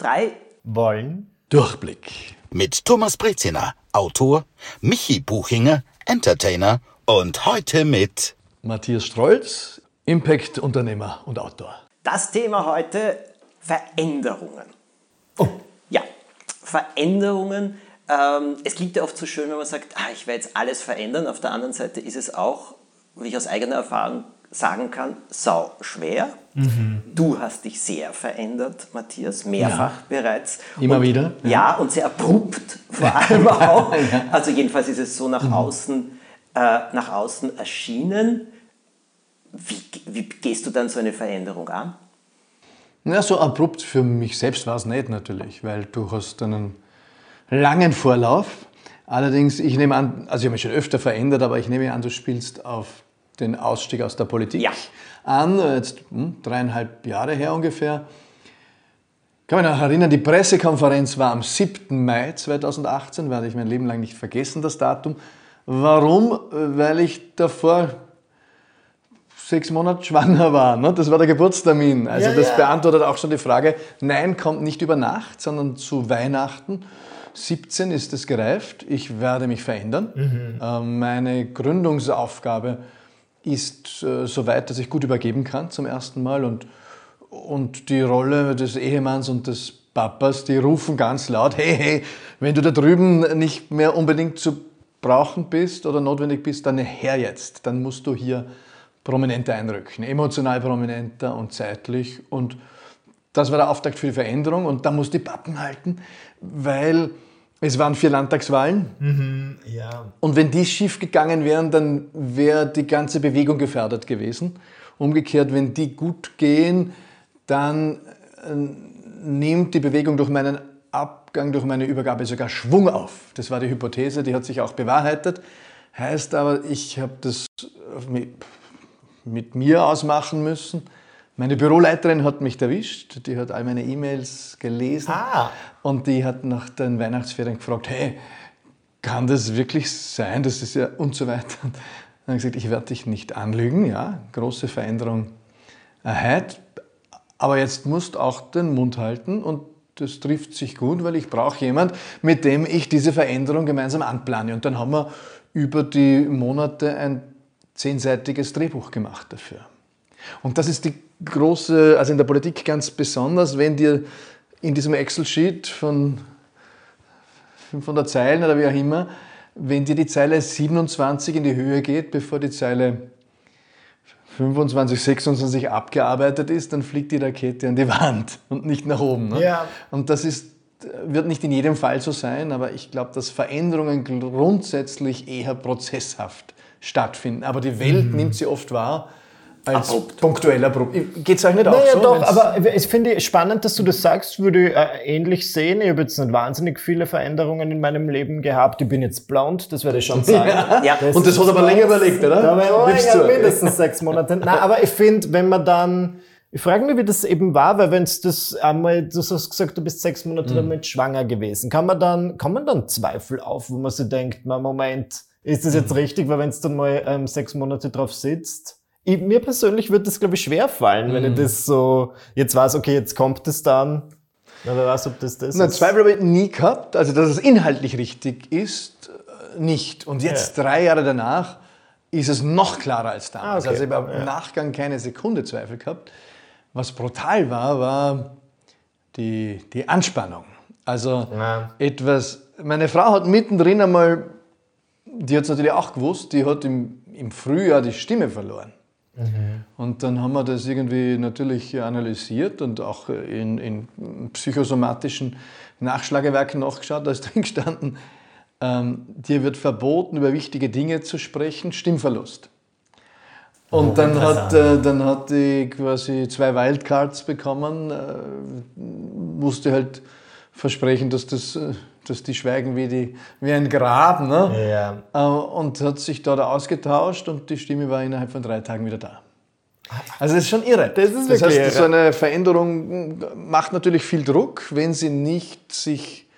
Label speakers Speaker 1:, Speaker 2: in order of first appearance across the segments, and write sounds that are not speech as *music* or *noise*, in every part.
Speaker 1: drei
Speaker 2: wollen
Speaker 3: Durchblick.
Speaker 4: Mit Thomas Breziner, Autor, Michi Buchinger, Entertainer und heute mit
Speaker 3: Matthias Strolz, Impact-Unternehmer und Autor.
Speaker 1: Das Thema heute Veränderungen.
Speaker 3: Oh.
Speaker 1: Ja, Veränderungen. Ähm, es klingt ja oft so schön, wenn man sagt, ah, ich werde jetzt alles verändern. Auf der anderen Seite ist es auch, wie ich aus eigener Erfahrung sagen kann, sau schwer. Mhm. Du hast dich sehr verändert, Matthias, mehrfach ja. bereits.
Speaker 3: Immer
Speaker 1: und,
Speaker 3: wieder?
Speaker 1: Ja. ja. und sehr abrupt *laughs* vor allem auch. ja. Also jedenfalls ist es so nach mhm. außen, äh, nach außen erschienen. Wie, wie gehst du dann so eine Veränderung an?
Speaker 3: Na, so abrupt für mich selbst war es nicht natürlich, weil du hast einen langen Vorlauf. Allerdings, ich nehme an, also ich habe mich schon öfter verändert, aber ich nehme an, du spielst auf den Ausstieg aus der Politik
Speaker 1: ja.
Speaker 3: an, jetzt hm, dreieinhalb Jahre her ungefähr. Ich kann mich noch erinnern, die Pressekonferenz war am 7. Mai 2018, werde ich mein Leben lang nicht vergessen, das Datum. Warum? Weil ich davor sechs Monate schwanger war. Ne? Das war der Geburtstermin. Also ja, das ja. beantwortet auch schon die Frage, nein, kommt nicht über Nacht, sondern zu Weihnachten. 17 ist es gereift. Ich werde mich verändern. Mhm. Äh, meine Gründungsaufgabe ist äh, so weit, dass ich gut übergeben kann zum ersten Mal. Und, und die Rolle des Ehemanns und des Papas, die rufen ganz laut, hey, hey, wenn du da drüben nicht mehr unbedingt zu brauchen bist oder notwendig bist, dann her jetzt. Dann musst du hier prominenter einrücken, emotional prominenter und zeitlich. Und das war der Auftakt für die Veränderung und da musste ich Pappen halten, weil es waren vier Landtagswahlen.
Speaker 2: Mhm, ja.
Speaker 3: Und wenn die schief gegangen wären, dann wäre die ganze Bewegung gefährdet gewesen. Umgekehrt, wenn die gut gehen, dann äh, nimmt die Bewegung durch meinen Abgang, durch meine Übergabe sogar Schwung auf. Das war die Hypothese, die hat sich auch bewahrheitet. Heißt aber, ich habe das mit mir ausmachen müssen. Meine Büroleiterin hat mich erwischt, die hat all meine E-Mails gelesen
Speaker 2: ah.
Speaker 3: und die hat nach den Weihnachtsferien gefragt, hey, kann das wirklich sein? Das ist ja und so weiter. Und dann habe ich gesagt, ich werde dich nicht anlügen, ja, große Veränderung erheit, aber jetzt musst du auch den Mund halten und das trifft sich gut, weil ich brauche jemand, mit dem ich diese Veränderung gemeinsam anplane. Und dann haben wir über die Monate ein zehnseitiges Drehbuch gemacht dafür. Und das ist die große, also in der Politik ganz besonders, wenn dir in diesem Excel-Sheet von 500 Zeilen oder wie auch immer, wenn dir die Zeile 27 in die Höhe geht, bevor die Zeile 25, 26 abgearbeitet ist, dann fliegt die Rakete an die Wand und nicht nach oben. Ne?
Speaker 2: Ja.
Speaker 3: Und das ist, wird nicht in jedem Fall so sein, aber ich glaube, dass Veränderungen grundsätzlich eher prozesshaft stattfinden. Aber die Welt mhm. nimmt sie oft wahr als abrupt. punktuell abrupt. Geht es euch nicht
Speaker 2: naja,
Speaker 3: auch so?
Speaker 2: doch, aber ich finde spannend, dass du das sagst, würde ich äh, ähnlich sehen. Ich habe jetzt nicht wahnsinnig viele Veränderungen in meinem Leben gehabt. Ich bin jetzt blond, das werde ich schon *laughs* sagen.
Speaker 3: ja. ja. Das Und das hat aber länger überlegt, oder?
Speaker 2: Da war länger, mindestens sechs Monate. Nein, aber ich finde, wenn man dann ich frage mich, wie das eben war, weil wenn es das einmal, du hast gesagt, du bist sechs Monate mhm. damit schwanger gewesen, kann man dann, kommen dann Zweifel auf, wo man sich denkt, na Moment, ist das jetzt richtig? Weil wenn es dann mal ähm, sechs Monate drauf sitzt, ich, mir persönlich wird das, glaube ich, schwer fallen, wenn ich mhm. das so jetzt weiß, okay, jetzt kommt es dann. Ja, wer weiß, ob das das
Speaker 3: Na, ist. Zweifel habe ich nie gehabt. Also, dass es inhaltlich richtig ist, äh, nicht. Und jetzt, ja. drei Jahre danach, ist es noch klarer als damals. Ah, okay. Also, ich habe im Nachgang keine Sekunde Zweifel gehabt. Was brutal war, war die, die Anspannung. Also, ja. etwas, meine Frau hat mittendrin einmal die hat es natürlich auch gewusst, die hat im, im Frühjahr die Stimme verloren. Mhm. Und dann haben wir das irgendwie natürlich analysiert und auch in, in psychosomatischen Nachschlagewerken nachgeschaut. Da ist *laughs* drin gestanden, ähm, dir wird verboten, über wichtige Dinge zu sprechen, Stimmverlust. Und oh, dann, hat, äh, dann hat die quasi zwei Wildcards bekommen, äh, musste halt versprechen, dass das äh, dass die schweigen wie, die, wie ein Grab. Ne?
Speaker 2: Ja.
Speaker 3: Äh, und hat sich dort ausgetauscht und die Stimme war innerhalb von drei Tagen wieder da. Also das ist schon irre.
Speaker 2: Das, ist das heißt, irre.
Speaker 3: so eine Veränderung macht natürlich viel Druck, wenn sie nicht sich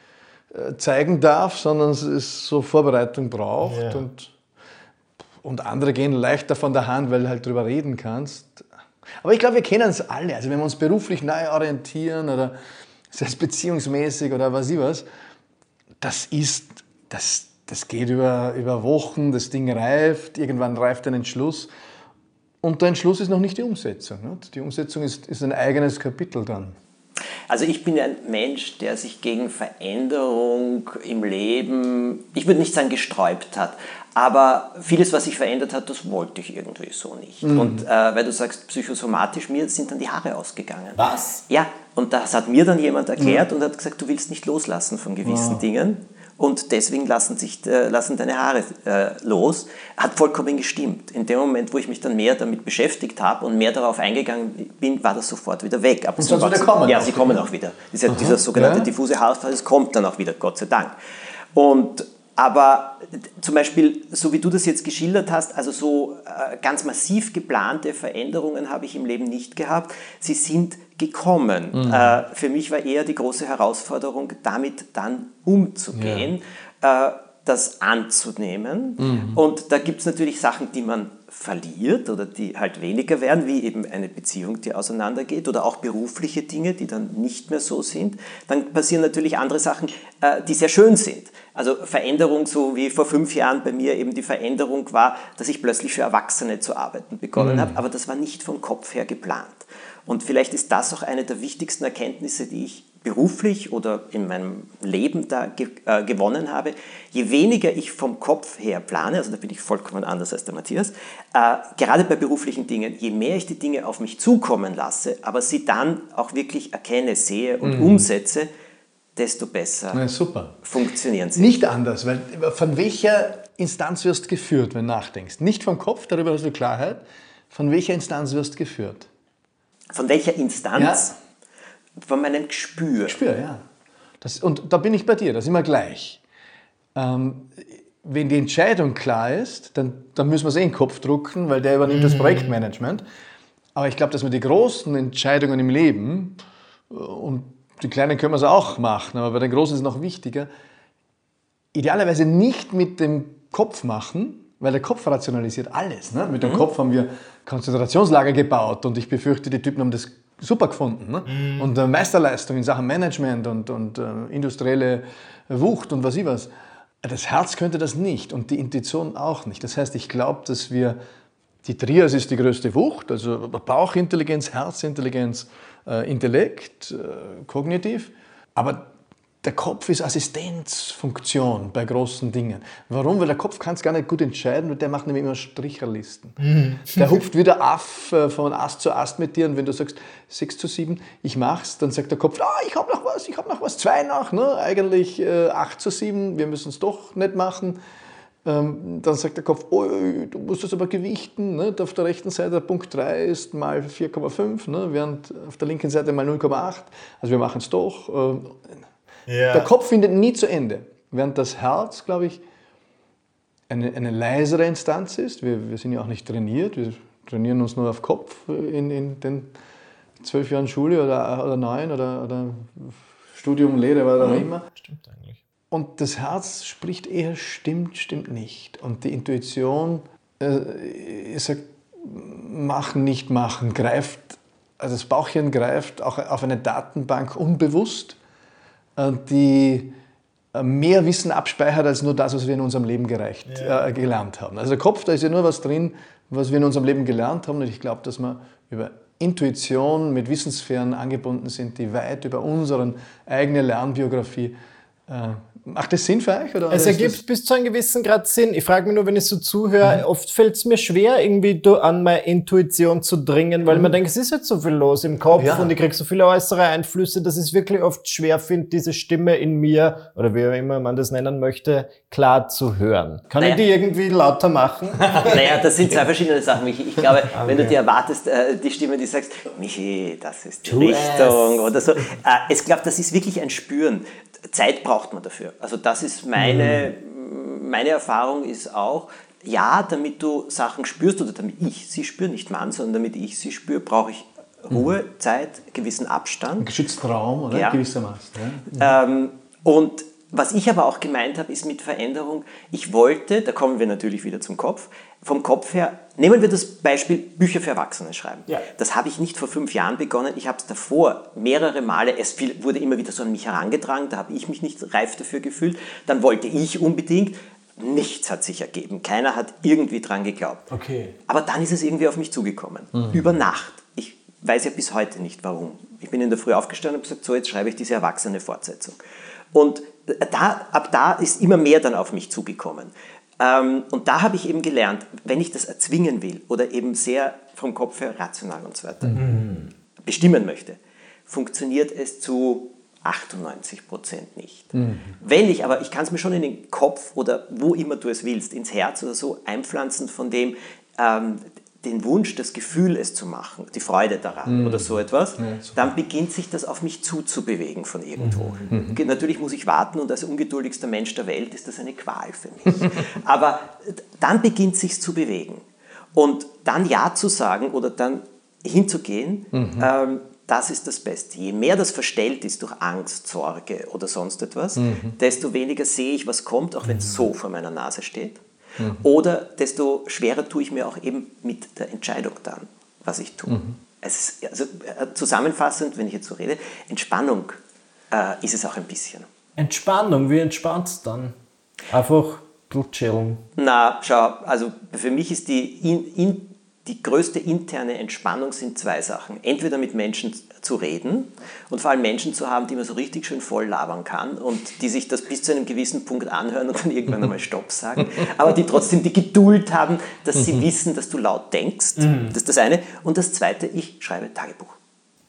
Speaker 3: äh, zeigen darf, sondern es so Vorbereitung braucht. Ja. Und, und andere gehen leichter von der Hand, weil du halt drüber reden kannst. Aber ich glaube, wir kennen es alle. Also wenn wir uns beruflich neu orientieren oder sei es beziehungsmäßig oder was ich was, das ist, das, das geht über, über Wochen, das Ding reift, irgendwann reift ein Entschluss. Und der Entschluss ist noch nicht die Umsetzung. Nicht? Die Umsetzung ist, ist ein eigenes Kapitel dann.
Speaker 1: Also ich bin ein Mensch, der sich gegen Veränderung im Leben, ich würde nicht sagen gesträubt hat, aber vieles, was sich verändert hat, das wollte ich irgendwie so nicht. Mhm. Und äh, weil du sagst, psychosomatisch, mir sind dann die Haare ausgegangen.
Speaker 2: Was?
Speaker 1: Ja, und das hat mir dann jemand erklärt mhm. und hat gesagt, du willst nicht loslassen von gewissen wow. Dingen und deswegen lassen, sich, äh, lassen deine Haare äh, los. Hat vollkommen gestimmt. In dem Moment, wo ich mich dann mehr damit beschäftigt habe und mehr darauf eingegangen bin, war das sofort wieder weg.
Speaker 3: Ab und so wieder kommen
Speaker 1: Ja, sie kommen auch wieder. Dieser, dieser sogenannte ja. diffuse Haarausfall, das kommt dann auch wieder, Gott sei Dank. Und aber zum Beispiel, so wie du das jetzt geschildert hast, also so äh, ganz massiv geplante Veränderungen habe ich im Leben nicht gehabt. Sie sind gekommen. Mhm. Äh, für mich war eher die große Herausforderung, damit dann umzugehen, ja. äh, das anzunehmen. Mhm. Und da gibt es natürlich Sachen, die man verliert oder die halt weniger werden, wie eben eine Beziehung, die auseinandergeht oder auch berufliche Dinge, die dann nicht mehr so sind. Dann passieren natürlich andere Sachen, äh, die sehr schön sind. Also Veränderung, so wie vor fünf Jahren bei mir eben die Veränderung war, dass ich plötzlich für Erwachsene zu arbeiten begonnen mhm. habe, aber das war nicht vom Kopf her geplant. Und vielleicht ist das auch eine der wichtigsten Erkenntnisse, die ich beruflich oder in meinem Leben da ge äh, gewonnen habe, je weniger ich vom Kopf her plane, also da bin ich vollkommen anders als der Matthias, äh, gerade bei beruflichen Dingen, je mehr ich die Dinge auf mich zukommen lasse, aber sie dann auch wirklich erkenne, sehe und mhm. umsetze, desto besser
Speaker 3: Na,
Speaker 1: funktionieren sie.
Speaker 3: Nicht anders, weil von welcher Instanz wirst du geführt, wenn du nachdenkst? Nicht vom Kopf, darüber hast du Klarheit. Von welcher Instanz wirst du geführt?
Speaker 1: Von welcher Instanz? Ja von meinem Gespür.
Speaker 3: Gespür, ja. Das, und da bin ich bei dir, das ist immer gleich. Ähm, wenn die Entscheidung klar ist, dann, dann müssen wir es eh in den Kopf drucken, weil der übernimmt mhm. das Projektmanagement. Aber ich glaube, dass wir die großen Entscheidungen im Leben, äh, und die kleinen können wir es auch machen, aber bei den großen ist es noch wichtiger, idealerweise nicht mit dem Kopf machen, weil der Kopf rationalisiert alles. Ne? Mit dem mhm. Kopf haben wir Konzentrationslager gebaut und ich befürchte, die Typen haben das super gefunden. Ne? Mhm. Und äh, Meisterleistung in Sachen Management und, und äh, industrielle Wucht und was ich was. Das Herz könnte das nicht und die Intuition auch nicht. Das heißt, ich glaube, dass wir, die Trias ist die größte Wucht, also Bauchintelligenz, Herzintelligenz, äh, Intellekt, äh, kognitiv. Aber der Kopf ist Assistenzfunktion bei großen Dingen. Warum? Weil der Kopf kann es gar nicht gut entscheiden und der macht nämlich immer Stricherlisten. Mhm. Der hupft *laughs* wieder auf äh, von Ast zu Ast mit dir und wenn du sagst 6 zu 7, ich mach's, dann sagt der Kopf, ah, ich habe noch was, ich habe noch was, zwei nach, ne? eigentlich äh, 8 zu 7, wir müssen es doch nicht machen. Ähm, dann sagt der Kopf, oh, du musst das aber gewichten. Ne? Auf der rechten Seite Punkt 3 ist mal 4,5, ne? während auf der linken Seite mal 0,8. Also wir machen es doch. Äh, ja. Der Kopf findet nie zu Ende, während das Herz, glaube ich, eine, eine leisere Instanz ist. Wir, wir sind ja auch nicht trainiert, wir trainieren uns nur auf Kopf in, in den zwölf Jahren Schule oder, oder neun oder, oder Studium, Lehre, was auch immer. Stimmt eigentlich. Und das Herz spricht eher stimmt, stimmt nicht. Und die Intuition äh, sagt, machen, nicht machen, greift, also das Bauchchen greift auch auf eine Datenbank unbewusst die äh, mehr Wissen abspeichert als nur das, was wir in unserem Leben gereicht, ja. äh, gelernt haben. Also der Kopf, da ist ja nur was drin, was wir in unserem Leben gelernt haben. Und ich glaube, dass wir über Intuition mit Wissenssphären angebunden sind, die weit über unsere eigene Lernbiografie äh, Macht das Sinn für euch? Oder
Speaker 2: es ergibt bis zu einem gewissen Grad Sinn. Ich frage mich nur, wenn ich so zuhöre, mhm. oft fällt es mir schwer, irgendwie an meine Intuition zu dringen, weil mhm. man denkt, es ist jetzt so viel los im Kopf ja. und ich kriege so viele äußere Einflüsse, dass ich es wirklich oft schwer finde, diese Stimme in mir, oder wie auch immer man das nennen möchte, klar zu hören. Kann naja. ich die irgendwie lauter machen? *laughs*
Speaker 1: naja, das sind zwei verschiedene Sachen, Michi. Ich glaube, okay. wenn du dir erwartest, äh, die Stimme, die sagst, Michi, das ist die tu Richtung es. oder so. Äh, ich glaube, das ist wirklich ein Spüren. Zeit braucht man dafür. Also das ist meine, meine Erfahrung ist auch, ja, damit du Sachen spürst oder damit ich sie spüre, nicht man, sondern damit ich sie spüre, brauche ich Ruhe, mhm. Zeit, gewissen Abstand. Ein
Speaker 3: geschützten Raum, oder?
Speaker 1: Ja. Gewissermaßen. Ja. Mhm. Ähm, und was ich aber auch gemeint habe, ist mit Veränderung, ich wollte, da kommen wir natürlich wieder zum Kopf, vom Kopf her, nehmen wir das Beispiel Bücher für Erwachsene schreiben.
Speaker 2: Ja.
Speaker 1: Das habe ich nicht vor fünf Jahren begonnen, ich habe es davor mehrere Male, es wurde immer wieder so an mich herangetragen, da habe ich mich nicht reif dafür gefühlt, dann wollte ich unbedingt, nichts hat sich ergeben, keiner hat irgendwie dran geglaubt.
Speaker 2: Okay.
Speaker 1: Aber dann ist es irgendwie auf mich zugekommen, über Nacht. Ich weiß ja bis heute nicht warum. Ich bin in der Früh aufgestanden und habe gesagt, so jetzt schreibe ich diese erwachsene Fortsetzung. Und da, ab da ist immer mehr dann auf mich zugekommen. Ähm, und da habe ich eben gelernt, wenn ich das erzwingen will oder eben sehr vom Kopf her rational und so weiter bestimmen möchte, funktioniert es zu 98 Prozent nicht. Wenn ich aber, ich kann es mir schon in den Kopf oder wo immer du es willst, ins Herz oder so einpflanzen von dem, ähm, den Wunsch, das Gefühl, es zu machen, die Freude daran oder so etwas, dann beginnt sich das auf mich zuzubewegen von irgendwo. Ge- Natürlich muss ich warten und als ungeduldigster Mensch der Welt ist das eine Qual für mich. *laughs* Aber dann beginnt sich zu bewegen. Und dann Ja zu sagen oder dann hinzugehen, ähm, das ist das Beste. Je mehr das verstellt ist durch Angst, Sorge oder sonst etwas, desto weniger sehe ich, was kommt, auch wenn es so vor meiner Nase steht. Oder desto schwerer tue ich mir auch eben mit der Entscheidung dann, was ich tue. Es ist, also, äh, zusammenfassend, wenn ich jetzt so rede, Entspannung äh, ist es auch ein bisschen.
Speaker 2: Entspannung, wie entspannt's dann? Einfach chillen.
Speaker 1: Na, schau, also für mich ist die, in, in, die größte interne Entspannung sind zwei Sachen. Entweder mit Menschen zu reden und vor allem Menschen zu haben, die man so richtig schön voll labern kann und die sich das bis zu einem gewissen Punkt anhören und dann irgendwann einmal Stopp sagen, aber die trotzdem die Geduld haben, dass sie wissen, dass du laut denkst. Das ist das eine. Und das zweite, ich schreibe Tagebuch.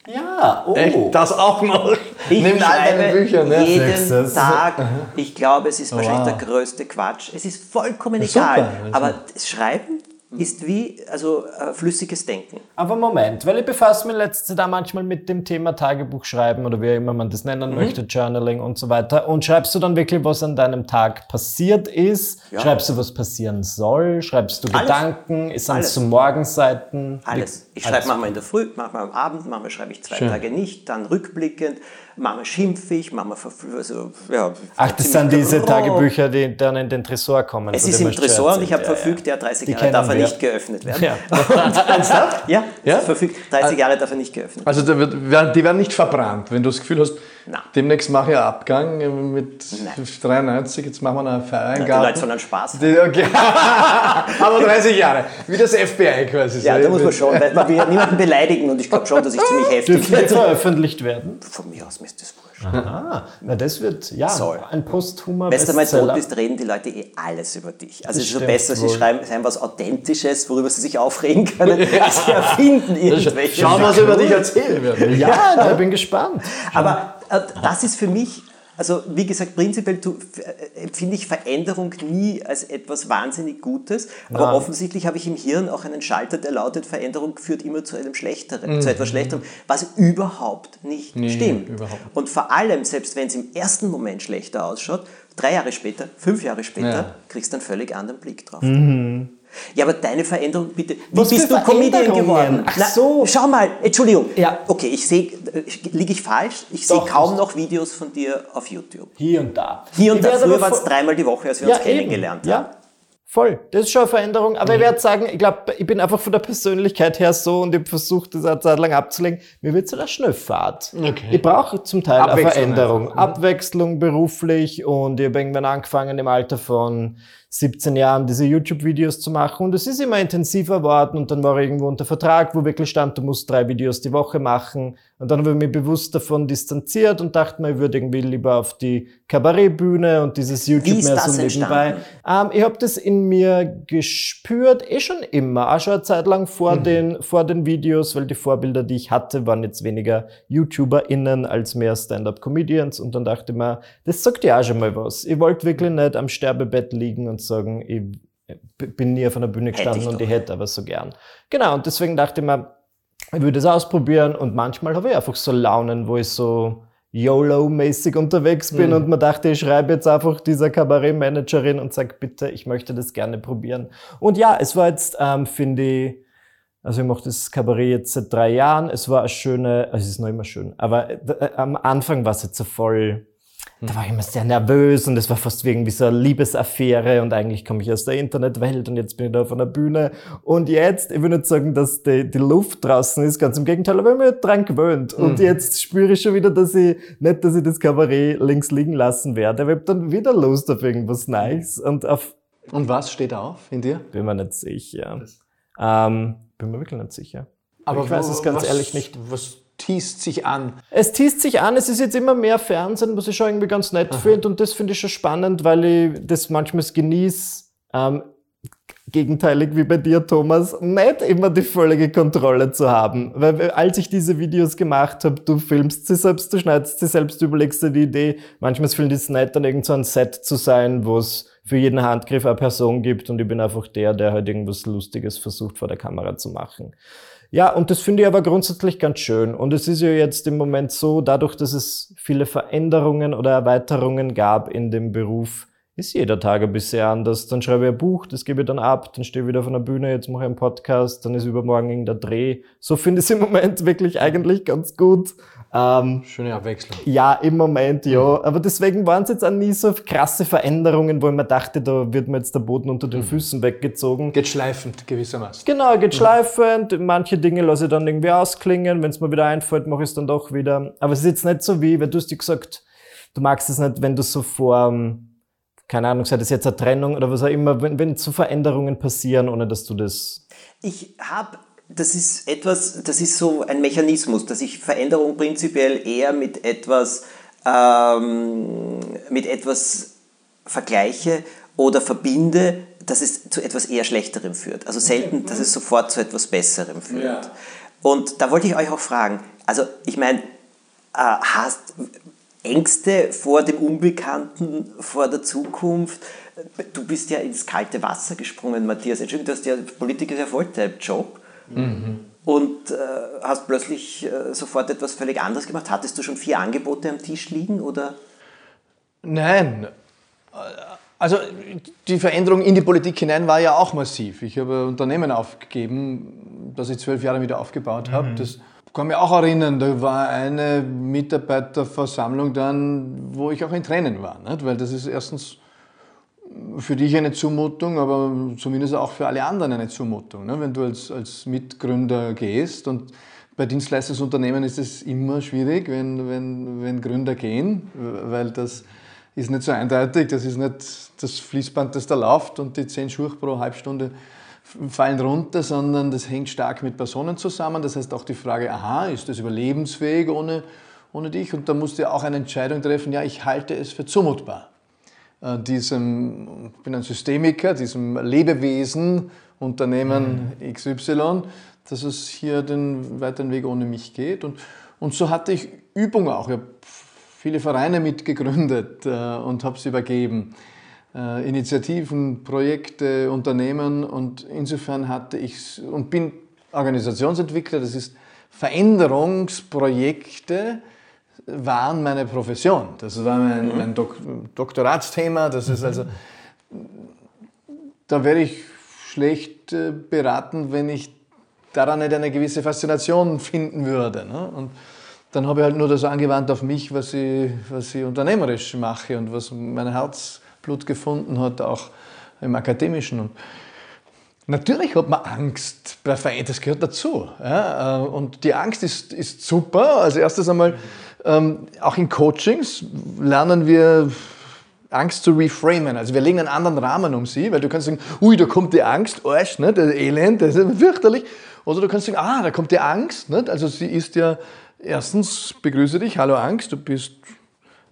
Speaker 2: Ja, oh.
Speaker 3: Echt? Das auch noch?
Speaker 1: Ich
Speaker 3: deinen
Speaker 1: schreibe
Speaker 3: Büchern, ne?
Speaker 1: jeden
Speaker 2: das-
Speaker 1: Tag. Ich glaube, es ist wahrscheinlich
Speaker 3: Wow.
Speaker 1: der größte Quatsch. Es ist vollkommen
Speaker 3: Super,
Speaker 1: egal.
Speaker 3: also.
Speaker 1: Aber das Schreiben ist wie also äh, flüssiges Denken.
Speaker 2: Aber Moment, weil ich befasse mich letzte Zeit manchmal mit dem Thema Tagebuch schreiben oder wie immer man das nennen
Speaker 1: Mhm.
Speaker 2: möchte, Journaling und so weiter. Und schreibst du dann wirklich, was an deinem Tag passiert ist? Schreibst du, was passieren soll? Schreibst du
Speaker 1: Alles.
Speaker 2: Gedanken? Ist dann
Speaker 1: Alles.
Speaker 2: zu Morgenseiten?
Speaker 1: Alles. Ich schreibe manchmal in der Früh, manchmal am Abend, manchmal schreibe ich zwei
Speaker 3: Schön.
Speaker 1: Tage nicht, dann rückblickend, manchmal schimpfe ich, manchmal also, ja,
Speaker 2: Ach, das sind diese
Speaker 1: grob.
Speaker 2: Tagebücher, die dann in den Tresor kommen.
Speaker 1: Es ist im Tresor und ich habe
Speaker 2: erzählt.
Speaker 1: verfügt, ja, 30
Speaker 2: Die
Speaker 1: Jahre darf er
Speaker 2: wir.
Speaker 1: nicht geöffnet werden.
Speaker 2: Ja. *laughs*
Speaker 1: Ernsthaft? Ja,
Speaker 3: Ja?
Speaker 1: verfügt, 30 Jahre darf er nicht geöffnet werden.
Speaker 3: Also wird, die werden nicht verbrannt, wenn du das Gefühl hast,
Speaker 1: Na.
Speaker 3: demnächst mache ich einen Abgang äh, mit
Speaker 1: Nein.
Speaker 3: 93, jetzt machen wir einen
Speaker 1: Die
Speaker 3: Feierngarten.
Speaker 1: Leute sollen Spaß haben.
Speaker 3: Die- Okay. *laughs* Aber 30 Jahre, wie das FBI quasi.
Speaker 1: Ja, da muss man schon, weil man will ja niemanden beleidigen und ich glaube schon, dass ich ziemlich *laughs* heftig
Speaker 2: Dürfen
Speaker 1: werde.
Speaker 2: veröffentlicht werden?
Speaker 1: Von mir aus mir ist das wurscht.
Speaker 2: Ah, na das wird, ja,
Speaker 1: Soll.
Speaker 2: ein posthumer
Speaker 1: Wenn du mal tot bist, reden die Leute eh alles über dich. Also es ist so besser, sie schreiben schreiben was Authentisches, worüber sie sich aufregen können, *laughs* als sie erfinden irgendwelche.
Speaker 3: Schauen, was über dich erzählen werden. *laughs*
Speaker 2: Ja, na, ich bin gespannt.
Speaker 1: Aber äh, das ist für mich, also wie gesagt, prinzipiell äh, empfinde ich Veränderung nie als etwas wahnsinnig Gutes. Aber offensichtlich habe ich im Hirn auch einen Schalter, der lautet, Veränderung führt immer zu einem Schlechteren, zu etwas Schlechterem, was überhaupt nicht stimmt.
Speaker 3: überhaupt nicht.
Speaker 1: Und vor allem, selbst wenn es im ersten Moment schlechter ausschaut, drei Jahre später, fünf Jahre später,
Speaker 3: Ja.
Speaker 1: kriegst du einen völlig anderen Blick drauf. Ja, aber deine Veränderung, bitte. Wie
Speaker 2: Was
Speaker 1: bist du Comedian geworden?
Speaker 2: Ach so.
Speaker 1: Schau mal, Entschuldigung.
Speaker 2: Ja.
Speaker 1: Okay, ich sehe, liege ich falsch? Ich sehe kaum noch Videos von dir auf YouTube.
Speaker 2: Hier und da.
Speaker 1: Hier und
Speaker 2: Ich
Speaker 1: da. Früher waren es dreimal die Woche, als wir
Speaker 2: ja,
Speaker 1: uns
Speaker 2: eben.
Speaker 1: kennengelernt haben.
Speaker 2: Ja, voll. Das ist schon eine Veränderung. Aber ich
Speaker 1: Mhm.
Speaker 2: werde sagen, ich glaube, ich bin einfach von der Persönlichkeit her so und ich habe versucht, das eine Zeit lang abzulegen. Mir wird so der Schnellfahrt.
Speaker 3: Okay.
Speaker 2: Ich brauche zum Teil eine
Speaker 3: Abwechslung
Speaker 2: Veränderung.
Speaker 3: einfach, ne?
Speaker 2: Abwechslung beruflich und ich habe irgendwann angefangen im Alter von 17 Jahren diese YouTube-Videos zu machen. Und es ist immer intensiver geworden und dann war ich irgendwo unter Vertrag, wo wirklich stand, du musst drei Videos die Woche machen. Und dann habe ich mich bewusst davon distanziert und dachte mir, ich würde irgendwie lieber auf die Kabarettbühne und dieses YouTube mehr so nebenbei. Ähm, ich habe das in mir gespürt, eh schon immer, auch schon eine Zeit lang vor, den, vor den Videos, weil die Vorbilder, die ich hatte, waren jetzt weniger YouTuberInnen als mehr Stand-Up-Comedians. Und dann dachte ich mir, das sagt ja auch schon mal was. Ich wollte wirklich nicht am Sterbebett liegen und sagen, ich bin nie auf einer Bühne gestanden
Speaker 1: ich
Speaker 2: und ich hätte aber so gern. Genau, und deswegen dachte ich mir, ich würde es ausprobieren und manchmal habe ich einfach so Launen, wo ich so YOLO-mäßig unterwegs bin und man dachte, ich schreibe jetzt einfach dieser Kabarettmanagerin und sage, bitte, ich möchte das gerne probieren. Und ja, es war jetzt, ähm, finde ich, also ich mache das Kabarett jetzt seit drei Jahren. Es war eine schöne, also es ist noch immer schön, aber äh, am Anfang war es jetzt so voll, da war ich immer sehr nervös und es war fast so eine Liebesaffäre und eigentlich komme ich aus der Internetwelt und jetzt bin ich da auf einer Bühne. Und jetzt, ich will nicht sagen, dass die, die Luft draußen ist, ganz im Gegenteil, aber ich bin mir dran gewöhnt. Mhm. Und jetzt spüre ich schon wieder, dass ich, nicht, dass ich das Kabarett links liegen lassen werde, aber ich habe dann wieder Lust auf irgendwas Nice und auf...
Speaker 3: Und was steht auf in dir?
Speaker 2: Bin mir nicht sicher. Ähm, bin mir wirklich nicht sicher.
Speaker 3: Aber ich weiß es ganz ehrlich nicht. Was teast sich an?
Speaker 2: Es teast sich an, es ist jetzt immer mehr Fernsehen, was ich schon irgendwie ganz nett finde und das finde ich schon spannend, weil ich das manchmal genieße. Ähm, gegenteilig wie bei dir, Thomas, nicht immer die völlige Kontrolle zu haben. Weil als ich diese Videos gemacht habe, du filmst sie selbst, du schneidest sie selbst, du überlegst dir die Idee. Manchmal finde ich es nett, dann irgend so ein Set zu sein, wo es für jeden Handgriff eine Person gibt und ich bin einfach der, der halt irgendwas Lustiges versucht vor der Kamera zu machen. Ja, und das finde ich aber grundsätzlich ganz schön. Und es ist ja jetzt im Moment so, dadurch, dass es viele Veränderungen oder Erweiterungen gab in dem Beruf, ist jeder Tag ein bisschen anders. Dann schreibe ich ein Buch, das gebe ich dann ab, dann stehe ich wieder auf einer Bühne, jetzt mache ich einen Podcast, dann ist übermorgen irgendein Dreh. So finde ich es im Moment wirklich eigentlich ganz gut.
Speaker 3: Ähm, Schöne Abwechslung.
Speaker 2: Ja, im Moment, ja. Mhm. Aber deswegen waren es jetzt auch nie so krasse Veränderungen, wo ich mir dachte, da wird mir jetzt der Boden unter den mhm. Füßen weggezogen.
Speaker 3: Geht schleifend gewissermaßen.
Speaker 2: Genau, geht mhm. schleifend. Manche Dinge lasse ich dann irgendwie ausklingen. Wenn es mir wieder einfällt, mache ich es dann doch wieder. Aber es ist jetzt nicht so wie, weil du hast dir gesagt, du magst es nicht, wenn du so vor, ähm, keine Ahnung, sei das jetzt eine Trennung oder was auch immer, wenn, wenn so Veränderungen passieren, ohne dass du das...
Speaker 1: Ich habe das ist etwas, das ist so ein Mechanismus, dass ich Veränderung prinzipiell eher mit etwas, ähm, mit etwas vergleiche oder verbinde, dass es zu etwas eher Schlechterem führt. Also selten, dass es sofort zu etwas Besserem führt. Ja. Und da wollte ich euch auch fragen, also ich meine, äh, hast Ängste vor dem Unbekannten, vor der Zukunft? Du bist ja ins kalte Wasser gesprungen, Matthias. Entschuldigung, du hast ja Politiker ist ja Vollzeitjob. Mhm. Und äh, hast plötzlich äh, sofort etwas völlig anderes gemacht. Hattest du schon vier Angebote am Tisch liegen oder?
Speaker 3: Nein. Also die Veränderung in die Politik hinein war ja auch massiv. Ich habe ein Unternehmen aufgegeben, das ich zwölf Jahre wieder aufgebaut habe. Mhm. Das kann mich auch erinnern, da war eine Mitarbeiterversammlung dann, wo ich auch in Tränen war. Nicht? Weil das ist erstens für dich eine Zumutung, aber zumindest auch für alle anderen eine Zumutung. Ne? Wenn du als, als Mitgründer gehst und bei Dienstleistungsunternehmen ist es immer schwierig, wenn, wenn, wenn Gründer gehen, weil das ist nicht so eindeutig, das ist nicht das Fließband, das da läuft und die zehn Schuhe pro Halbstunde fallen runter, sondern das hängt stark mit Personen zusammen. Das heißt auch die Frage, aha, ist das überlebensfähig ohne, ohne dich? Und da musst du auch eine Entscheidung treffen, ja, ich halte es für zumutbar. Äh, diesem, ich bin ein Systemiker, diesem Lebewesen, Unternehmen mhm. XY, dass es hier den weiteren Weg ohne mich geht. Und, und so hatte ich Übung auch. Ich habe viele Vereine mitgegründet äh, und habe sie übergeben. Äh, Initiativen, Projekte, Unternehmen und insofern hatte ich und bin Organisationsentwickler, das ist Veränderungsprojekte, waren meine Profession. Das war mein, mhm. mein Dok Doktoratsthema. Das ist also, da wäre ich schlecht äh, beraten, wenn ich daran nicht eine gewisse Faszination finden würde. Ne? Und dann habe ich halt nur das angewandt auf mich, was ich, was ich unternehmerisch mache und was mein Herzblut gefunden hat, auch im Akademischen. Und Natürlich hat man Angst bei Vereinen, das gehört dazu. Ja? Äh, und die Angst ist, ist super. Als erstes einmal ähm, auch in Coachings lernen wir Angst zu reframen. Also wir legen einen anderen Rahmen um sie, weil du kannst sagen, ui, da kommt die Angst, Arsch, ne, der Elend, das ist fürchterlich. Oder du kannst sagen, ah, da kommt die Angst. Ne? Also sie ist ja, erstens, begrüße dich, hallo Angst, du bist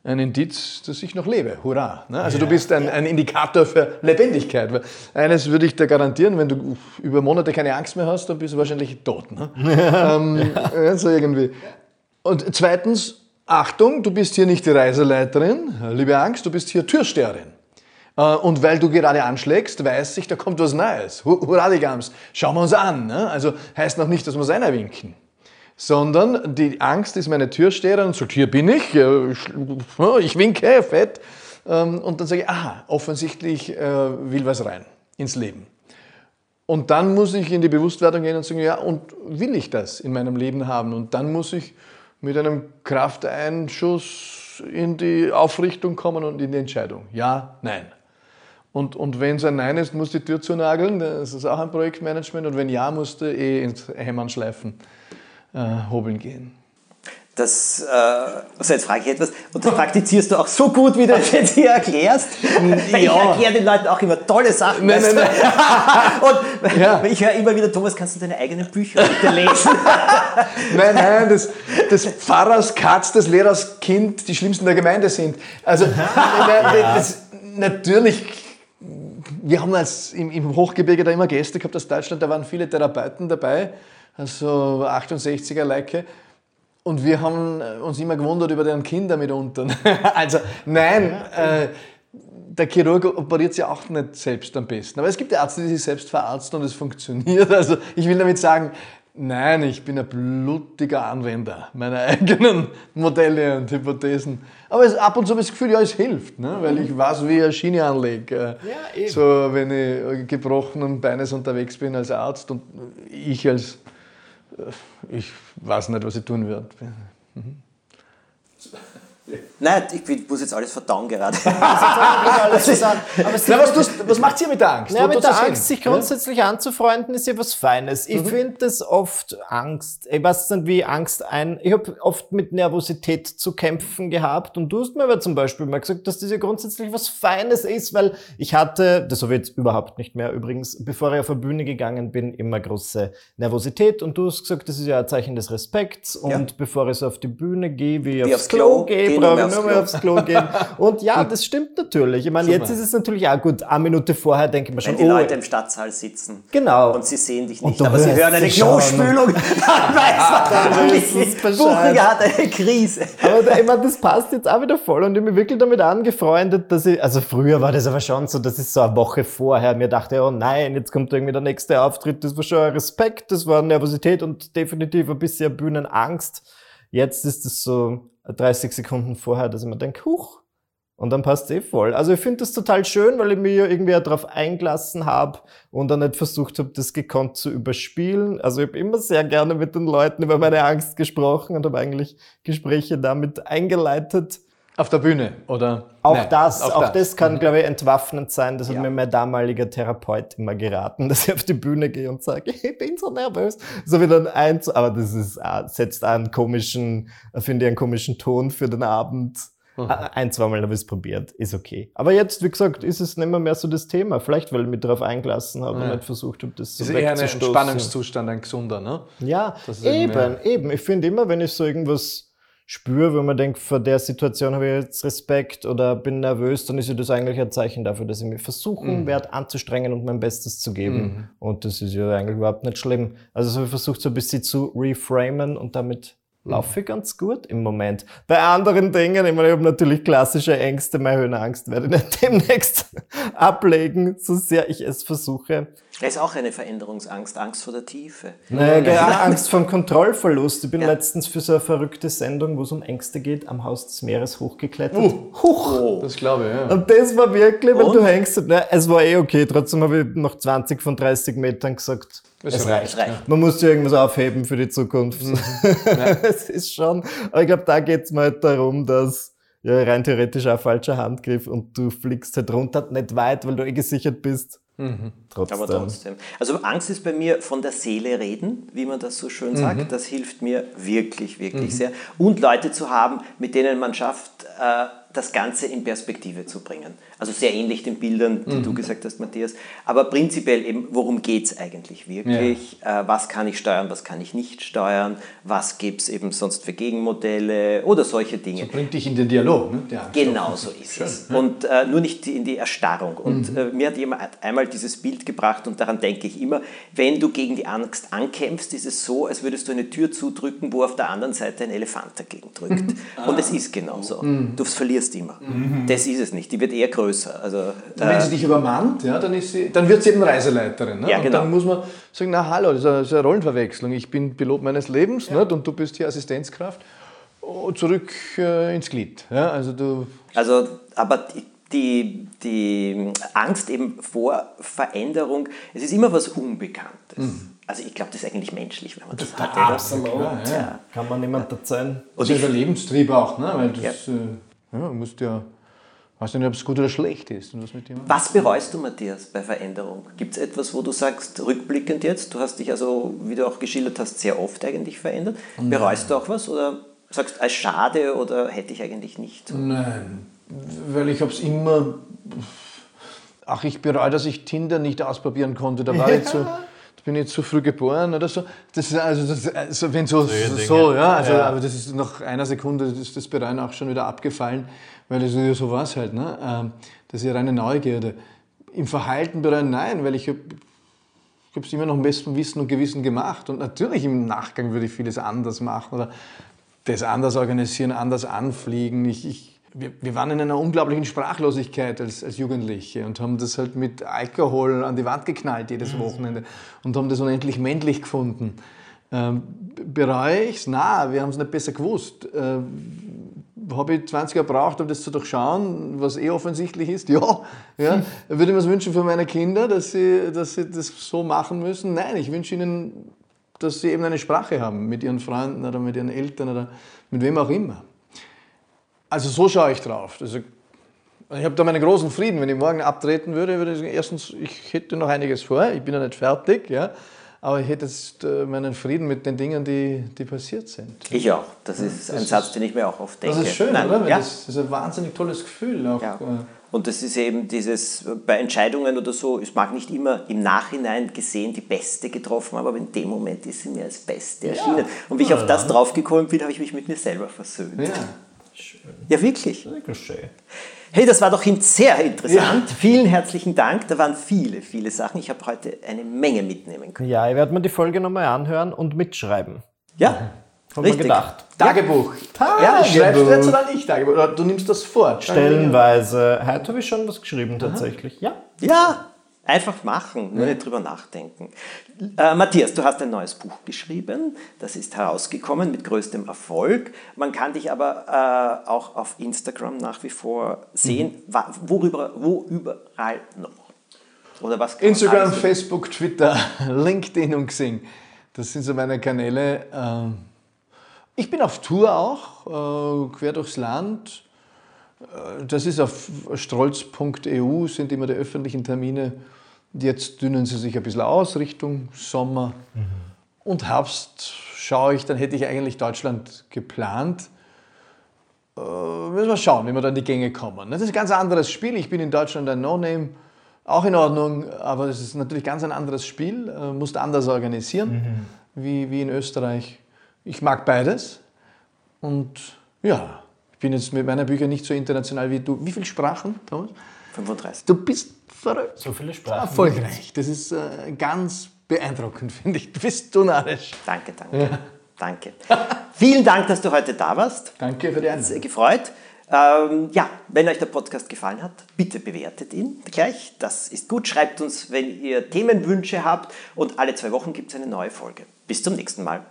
Speaker 3: ein Indiz, dass ich noch lebe. Hurra. Ne? Also ja. du bist ein, ein, Indikator für Lebendigkeit. Weil eines würde ich dir garantieren, wenn du über Monate keine Angst mehr hast, dann bist du wahrscheinlich tot. Ne? *laughs* ähm, ja, so irgendwie. Und zweitens, Achtung, du bist hier nicht die Reiseleiterin, liebe Angst, du bist hier Türsteherin. Äh, und weil du gerade anschlägst, weiß ich, da kommt was Neues. Hurra. Schauen wir uns an. Ne? Also heißt noch nicht, dass wir es winken. Sondern die Angst ist meine Türsteherin und sagt, hier bin ich, ich winke, fett. Ähm, und dann sage ich, aha, offensichtlich äh, will was rein ins Leben. Und dann muss ich in die Bewusstwerdung gehen und sagen, ja, und will ich das in meinem Leben haben? Und dann muss ich mit einem Krafteinschuss in die Aufrichtung kommen und in die Entscheidung. Ja, nein. Und, und wenn es ein Nein ist, musst du die Tür zunageln, das ist auch ein Projektmanagement. Und wenn Ja, musst du eh ins Hämmernschleifen äh, hobeln gehen.
Speaker 1: Das, äh, also jetzt frage ich etwas, und das praktizierst du auch so gut, wie du es jetzt hier erklärst. Ja. Ich erkläre den Leuten auch immer tolle Sachen. Nein, nein, nein. *laughs* und ja. ich höre immer wieder, Thomas, kannst du deine eigenen Bücher bitte lesen? *laughs*
Speaker 3: nein, nein, das, das Pfarrers Katz, des Lehrers Kind, die Schlimmsten der Gemeinde sind. Also, das, natürlich wir haben als im, im, Hochgebirge da immer Gäste gehabt aus Deutschland, da waren viele Therapeuten dabei, also 68er Leiche. Und wir haben äh, uns immer gewundert über deren Kinder mitunter. *laughs* also nein, äh, der Chirurg operiert sich auch nicht selbst am besten. Aber es gibt Ärzte, die sich selbst verarzten und es funktioniert. *laughs* Also ich will damit sagen, nein, ich bin ein blutiger Anwender meiner *laughs* eigenen Modelle und Hypothesen. Aber es, ab und zu habe ich das Gefühl, ja, es hilft, ne? weil ich weiß, wie ich eine Schiene anlege. Ja, so, wenn ich gebrochenen Beines unterwegs bin als Arzt und ich als ich weiß nicht, was ich tun werde. Mhm.
Speaker 1: Nein, ich muss jetzt alles verdauen gerade. *laughs*
Speaker 3: alles was, tust, was macht ihr mit der Angst?
Speaker 2: Ja, mit der Angst, sich grundsätzlich ja? anzufreunden, ist ja was Feines. Ich mhm. finde das oft Angst. Ich weiß nicht, wie Angst ein. Ich habe oft mit Nervosität zu kämpfen gehabt und du hast mir aber zum Beispiel mal gesagt, dass das ja grundsätzlich was Feines ist, weil ich hatte, das habe ich jetzt überhaupt nicht mehr übrigens, bevor ich auf der Bühne gegangen bin, immer große Nervosität und du hast gesagt, das ist ja ein Zeichen des Respekts und ja. bevor ich so auf die Bühne gehe, wie ich aufs, aufs Klo, Klo gehe, brauche ich nur mal aufs Klo gehen. Und ja, das stimmt natürlich. Ich meine, jetzt ist es natürlich auch gut. Eine Minute vorher denke ich mir schon,
Speaker 1: Wenn die oh, Leute im Stadtsaal sitzen
Speaker 2: genau.
Speaker 1: und sie sehen dich nicht, aber sie hören eine Klospülung, *laughs* *laughs* dann weiß man, *laughs* Buchinger hat eine Krise.
Speaker 2: Aber ich meine, das passt jetzt auch wieder voll und ich bin wirklich damit angefreundet, dass ich, also früher war das aber schon so, dass ich so eine Woche vorher mir dachte, oh nein, jetzt kommt irgendwie der nächste Auftritt. Das war schon ein Respekt, das war Nervosität und definitiv ein bisschen Bühnenangst. Jetzt ist es so, 30 Sekunden vorher, dass ich mir denke, huch, und dann passt es eh voll. Also ich finde das total schön, weil ich mich ja irgendwie darauf eingelassen habe und dann nicht versucht habe, das gekonnt zu überspielen. Also ich habe immer sehr gerne mit den Leuten über meine Angst gesprochen und habe eigentlich Gespräche damit eingeleitet.
Speaker 3: Auf der Bühne, oder?
Speaker 2: Auch Nein, das, auch das, das kann, mhm. glaube ich, entwaffnend sein. Das hat ja. mir mein damaliger Therapeut immer geraten, *laughs* dass ich auf die Bühne gehe und sage, *laughs* ich bin so nervös. So wie dann eins, aber das ist, äh, setzt einen komischen, finde ich, einen komischen Ton für den Abend. Mhm. Ein, zweimal habe ich es probiert, ist okay. Aber jetzt, wie gesagt, ist es nicht mehr, mehr so das Thema. Vielleicht, weil ich mich darauf eingelassen habe ja. und nicht versucht habe, das
Speaker 3: so Ist eher ein Entspannungszustand, ein gesunder, ne?
Speaker 2: Ja, eben, eben. Ich finde immer, wenn ich so irgendwas spüre, wenn man denkt, vor der Situation habe ich jetzt Respekt oder bin nervös, dann ist ja das eigentlich ein Zeichen dafür, dass ich mich versuchen mhm. werde, anzustrengen und mein Bestes zu geben. Mhm. Und das ist ja eigentlich überhaupt nicht schlimm. Also so, ich versuche so ein bisschen zu reframen und damit laufe ich ganz gut im Moment. Bei anderen Dingen, ich meine, ich habe natürlich klassische Ängste, meine Höhenangst werde ich nicht *laughs* demnächst ablegen, so sehr ich es versuche.
Speaker 1: Es ist auch eine Veränderungsangst, Angst vor der Tiefe.
Speaker 2: Naja, ja, Angst vor dem Kontrollverlust. Ich bin ja. letztens für so eine verrückte Sendung, wo es um Ängste geht, am Haus des Meeres hochgeklettert. Uh,
Speaker 3: Huch! Oh. Das glaube ich, ja.
Speaker 2: Und das war wirklich, weil Und? du hängst, ne, es war eh okay, trotzdem habe ich nach 20 von 30 Metern gesagt, es, es reicht. reicht. Man muss ja irgendwas aufheben für die Zukunft. Mhm. *laughs* Ja. es ist schon, aber ich glaube, da geht es mal halt darum, dass ja, rein theoretisch ein falscher Handgriff und du fliegst halt runter, nicht weit, weil du eh gesichert bist.
Speaker 1: Mhm. Trotzdem. Aber trotzdem. Also Angst ist bei mir von der Seele reden, wie man das so schön sagt. Mhm. Das hilft mir wirklich, wirklich mhm. sehr. Und Leute zu haben, mit denen man schafft, äh, das Ganze in Perspektive zu bringen. Also sehr ähnlich den Bildern, die mhm. du gesagt hast, Matthias. Aber prinzipiell eben, worum geht es eigentlich wirklich? Ja. Äh, was kann ich steuern, was kann ich nicht steuern? Was gibt es eben sonst für Gegenmodelle oder solche Dinge?
Speaker 3: So bringt dich in den Dialog. Ne?
Speaker 1: Genau so ist Schön, es. Ja. Und äh, nur nicht in die Erstarrung. Und mhm. äh, mir hat jemand einmal dieses Bild gebracht und daran denke ich immer, wenn du gegen die Angst ankämpfst, ist es so, als würdest du eine Tür zudrücken, wo auf der anderen Seite ein Elefant dagegen drückt. Mhm. *laughs* Und es ist genauso. Du verlierst immer. Mhm. Das ist es nicht. Die wird eher größer größer. Also,
Speaker 3: und wenn sie dich übermannt, ja, dann, ist sie, dann wird sie eben Reiseleiterin. Ne? Ja, genau. Und dann muss man sagen, na hallo, das ist eine Rollenverwechslung. Ich bin Pilot meines Lebens ja. nicht? und du bist hier Assistenzkraft. Oh, zurück äh, ins Glied. Ja? Also, du
Speaker 1: also, aber die, die Angst eben vor Veränderung, es ist immer was Unbekanntes. Mhm. Also ich glaube, das ist eigentlich menschlich, wenn man das hat.
Speaker 2: Absolut.
Speaker 3: Ja, ja.
Speaker 2: Kann man niemand erzählen.
Speaker 3: Das ist ja der Lebenstrieb auch, ne? weil das,
Speaker 1: Ja.
Speaker 3: äh, ja, du musst ja, weißt ja nicht, ob es gut oder schlecht ist und was mit dir macht.
Speaker 1: Was bereust du, Matthias, bei Veränderung? Gibt es etwas, wo du sagst, rückblickend jetzt, du hast dich also, wie du auch geschildert hast, sehr oft eigentlich verändert. Bereust du auch was oder sagst, als schade oder hätte ich eigentlich nicht? so?
Speaker 3: Nein, weil ich habe es immer. Ach, ich bereue, dass ich Tinder nicht ausprobieren konnte. Da war ich zu. Bin ich zu früh geboren oder so. Das ist also, das, also wenn so, so, ja, also,
Speaker 2: Ja.
Speaker 3: aber das ist nach einer Sekunde ist das Bereuen auch schon wieder abgefallen, weil das, ja, so war es halt. Ne? Ähm, Das ist ja reine Neugierde. Im Verhalten bereuen, nein, weil ich habe es immer noch im besten Wissen und Gewissen gemacht. Und natürlich im Nachgang würde ich vieles anders machen oder das anders organisieren, anders anfliegen. Ich, ich, wir, wir waren in einer unglaublichen Sprachlosigkeit als, als Jugendliche und haben das halt mit Alkohol an die Wand geknallt jedes Wochenende und haben das unendlich männlich gefunden. Ähm, bereue ich es? Na, wir haben es nicht besser gewusst. Ähm, habe ich 20 Jahre gebraucht, um das zu durchschauen, was eh offensichtlich ist? Ja. ja. *laughs* Würde ich mir das wünschen für meine Kinder, dass sie, dass sie das so machen müssen? Nein, ich wünsche ihnen, dass sie eben eine Sprache haben mit ihren Freunden oder mit ihren Eltern oder mit wem auch immer. Also so schaue ich drauf. Also, ich habe da meinen großen Frieden. Wenn ich morgen abtreten würde, würde ich sagen, erstens, ich hätte noch einiges vor, ich bin ja nicht fertig, ja, aber ich hätte jetzt äh, meinen Frieden mit den Dingen, die, die passiert sind.
Speaker 1: Ich auch. Das ist ein Satz, den ich mir auch oft denke.
Speaker 3: Das ist schön,
Speaker 1: Nein,
Speaker 3: oder?
Speaker 1: Ja.
Speaker 3: Das, das ist ein wahnsinnig tolles Gefühl. Auch,
Speaker 1: Ja.
Speaker 3: äh,
Speaker 1: Und das ist eben dieses, bei Entscheidungen oder so, es mag nicht immer im Nachhinein gesehen die beste getroffen haben, aber in dem Moment ist sie mir als beste erschienen. Und wie ich auf das draufgekommen bin, habe ich mich mit mir selber versöhnt.
Speaker 3: ja.
Speaker 1: Ja, wirklich.
Speaker 2: Wirklich schön.
Speaker 1: Hey, das war doch hin- sehr interessant. Vielen herzlichen Dank. Da waren viele, viele Sachen. Ich habe heute eine Menge mitnehmen können.
Speaker 2: Ja, ich werde mir die Folge nochmal anhören und mitschreiben.
Speaker 1: Ja,
Speaker 2: Hab mir
Speaker 1: richtig.
Speaker 2: gedacht.
Speaker 3: Tagebuch. Ja, schreibst du jetzt oder nicht Tagebuch? Oder du nimmst das vor?
Speaker 2: Stellenweise. Heute habe ich schon was geschrieben tatsächlich. Ja.
Speaker 1: Ja, einfach machen, nur nicht drüber nachdenken. Äh, Matthias, du hast ein neues Buch geschrieben. Das ist herausgekommen mit größtem Erfolg. Man kann dich aber äh, auch auf Instagram nach wie vor sehen. Wa- Worüber, wo überall noch? Oder was
Speaker 3: Instagram, Facebook, Twitter, *laughs* LinkedIn und Xing. Das sind so meine Kanäle. Ähm, Ich bin auf Tour auch, äh, quer durchs Land. Äh, Das ist auf strolz.eu, sind immer die öffentlichen Termine. Jetzt dünnen sie sich ein bisschen aus Richtung Sommer. Und Herbst schaue ich, dann hätte ich eigentlich Deutschland geplant. Äh, müssen wir schauen, wie wir da in die Gänge kommen. Das ist ein ganz anderes Spiel. Ich bin in Deutschland ein No-Name, auch in Ordnung, aber es ist natürlich ganz ein anderes Spiel. Äh, musst anders organisieren, wie, wie in Österreich. Ich mag beides. Und ja, bin jetzt mit meinen Büchern nicht so international wie du. Wie viele Sprachen, Thomas?
Speaker 1: 35.
Speaker 3: Du bist verrückt.
Speaker 2: So viele Sprachen.
Speaker 3: Erfolgreich. Das ist äh, ganz beeindruckend, *laughs* finde ich. Du bist so narrisch.
Speaker 1: Danke, danke. Danke. *laughs* Vielen Dank, dass du heute da warst.
Speaker 3: Danke für die
Speaker 1: Sehr
Speaker 3: Einladung.
Speaker 1: gefreut. Ähm, ja, wenn euch der Podcast gefallen hat, bitte bewertet ihn gleich. Das ist gut. Schreibt uns, wenn ihr Themenwünsche habt. Und alle zwei Wochen gibt es eine neue Folge. Bis zum nächsten Mal.